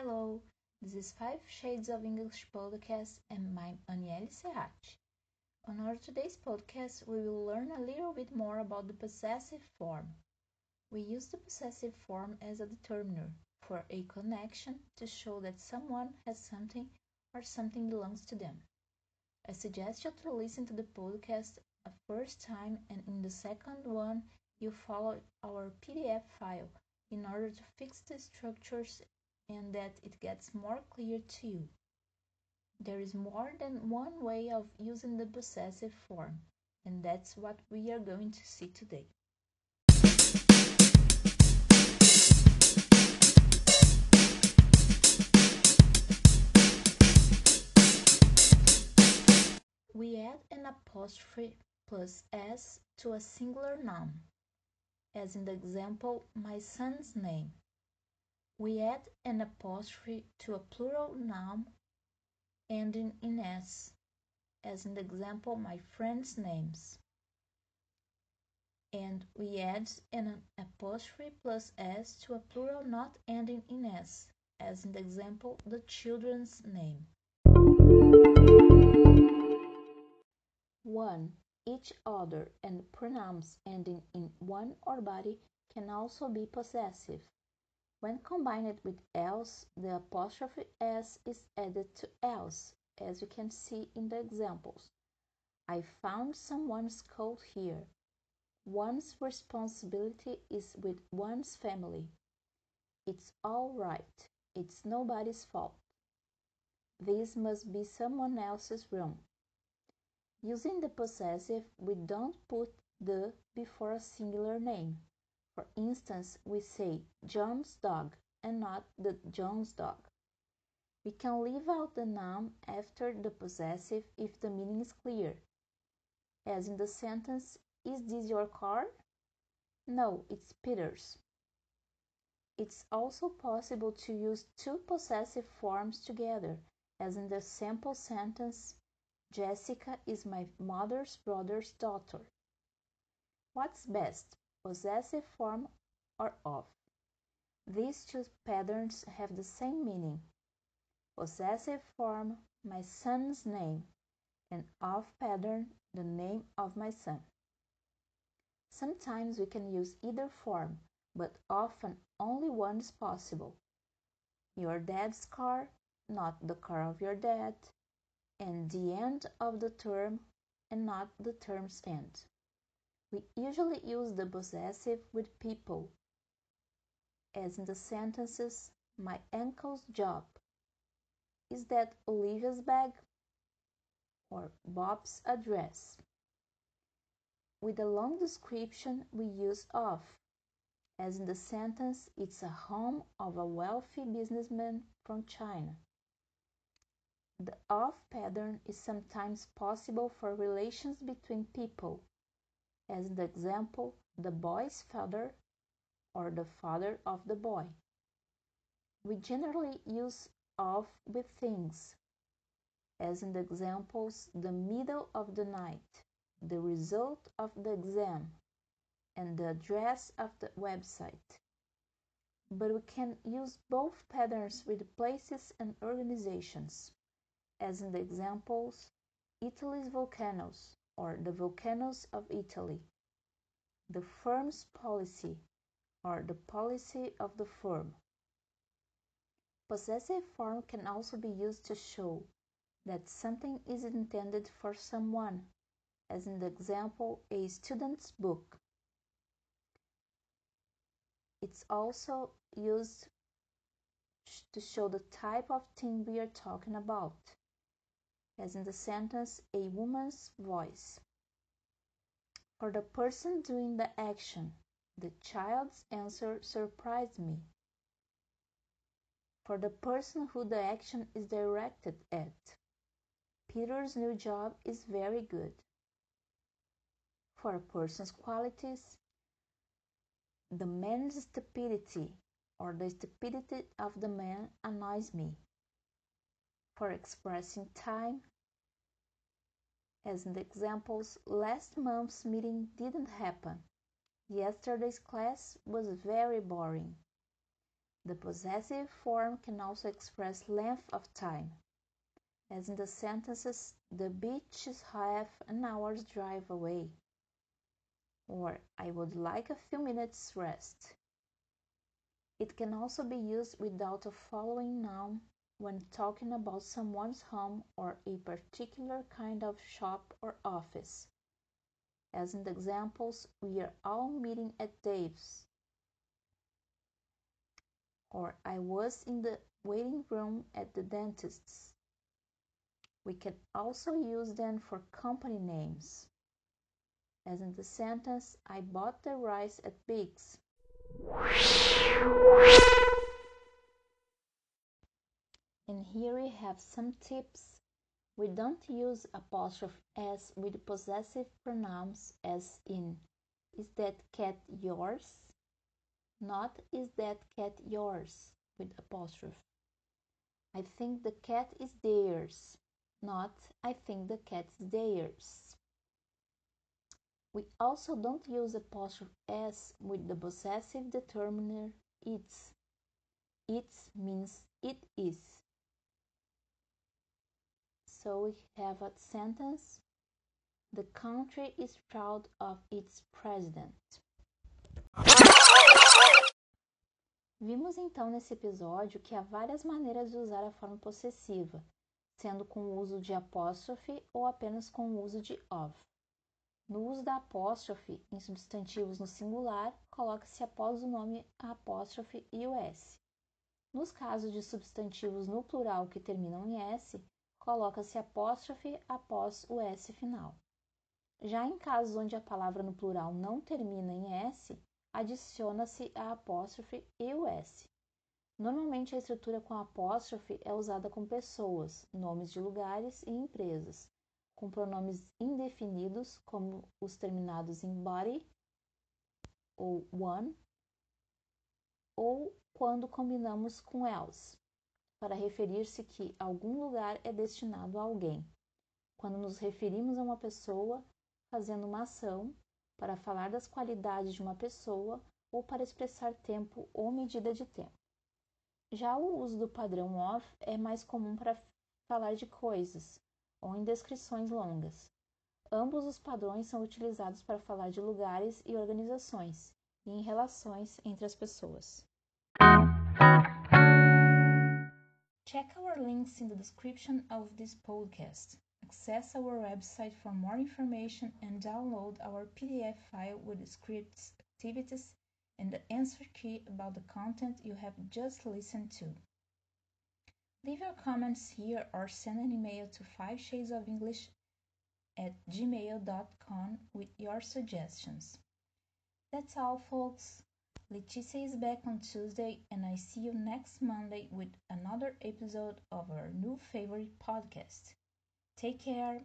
Hello, this is Five Shades of English podcast and I'm Aniele Serrati. On our today's podcast, we will learn a little bit more about the possessive form. We use the possessive form as a determiner for a connection to show that someone has something or something belongs to them. I suggest you to listen to the podcast a first time and in the second one you follow our PDF file in order to fix the structures and that it gets more clear to you. There is more than one way of using the possessive form, and that's what we are going to see today. We add an apostrophe plus s to a singular noun, as in the example, my son's name. We add an apostrophe to a plural noun ending in s, as in the example, my friends' names. And we add an apostrophe plus s to a plural not ending in s, as in the example, the children's name. 1. Each other and pronouns ending in one or body can also be possessive. When combined with else, the apostrophe s is added to else, as you can see in the examples. I found someone's coat here. One's responsibility is with one's family. It's all right. It's nobody's fault. This must be someone else's room. Using the possessive, we don't put the before a singular name. For instance, we say John's dog and not the John's dog. We can leave out the noun after the possessive if the meaning is clear. As in the sentence, Is this your car? No, it's Peter's. It's also possible to use two possessive forms together, as in the sample sentence, Jessica is my mother's brother's daughter. What's best, possessive form or of. These two patterns have the same meaning. Possessive form, my son's name, and of pattern, the name of my son. Sometimes we can use either form, but often only one is possible. Your dad's car, not the car of your dad, and the end of the term and not the term's end. We usually use the possessive with people, as in the sentences, my uncle's job. Is that Olivia's bag? Or Bob's address. With a long description, we use of, as in the sentence, it's a home of a wealthy businessman from China. The of pattern is sometimes possible for relations between people as the example, the boy's father or the father of the boy. We generally use of with things, as in the examples, the middle of the night, the result of the exam, and the address of the website. But we can use both patterns with places and organizations, as in the examples, Italy's volcanoes, or the volcanoes of Italy. The firm's policy or the policy of the firm. Possessive form can also be used to show that something is intended for someone, as in the example, a student's book. It's also used to show the type of thing we are talking about as in the sentence, a woman's voice. For the person doing the action, the child's answer surprised me. For the person who the action is directed at, Peter's new job is very good. For a person's qualities, the man's stupidity or the stupidity of the man annoys me for expressing time. As in the examples, last month's meeting didn't happen. Yesterday's class was very boring. The possessive form can also express length of time, as in the sentences the beach is half an hour's drive away, or I would like a few minutes' rest. It can also be used without a following noun when talking about someone's home or a particular kind of shop or office. As in the examples, we are all meeting at Dave's. Or I was in the waiting room at the dentist's. We can also use them for company names. As in the sentence, I bought the rice at Big's. And here we have some tips. We don't use apostrophe s with possessive pronouns as in is that cat yours? Not is that cat yours with apostrophe. I think the cat is theirs. Not I think the cat is theirs. We also don't use apostrophe s with the possessive determiner its. It means it is. So we have a sentence The country is proud of its president. Vimos então nesse episódio que há várias maneiras de usar a forma possessiva, sendo com o uso de apóstrofe ou apenas com o uso de of. No uso da apóstrofe em substantivos no singular, coloca-se após o nome a apóstrofe e o S. Nos casos de substantivos no plural que terminam em S, coloca-se apóstrofe após o S final. Já em casos onde a palavra no plural não termina em S, adiciona-se a apóstrofe e o S. Normalmente a estrutura com apóstrofe é usada com pessoas, nomes de lugares e empresas, com pronomes indefinidos, como os terminados em body ou one, ou quando combinamos com else, para referir-se que algum lugar é destinado a alguém. Quando nos referimos a uma pessoa fazendo uma ação, para falar das qualidades de uma pessoa ou para expressar tempo ou medida de tempo. Já o uso do padrão of é mais comum para falar de coisas, ou em descrições longas. Ambos os padrões são utilizados para falar de lugares e organizações e em relações entre as pessoas. Check our links in the description of this podcast. Access our website for more information and download our PDF file with scripts, activities, and the answer key about the content you have just listened to. Leave your comments here or send an email to 5 shades of English at gmail.com with your suggestions. That's all, folks. Leticia is back on Tuesday, and I see you next Monday with another episode of our new favorite podcast. Take care.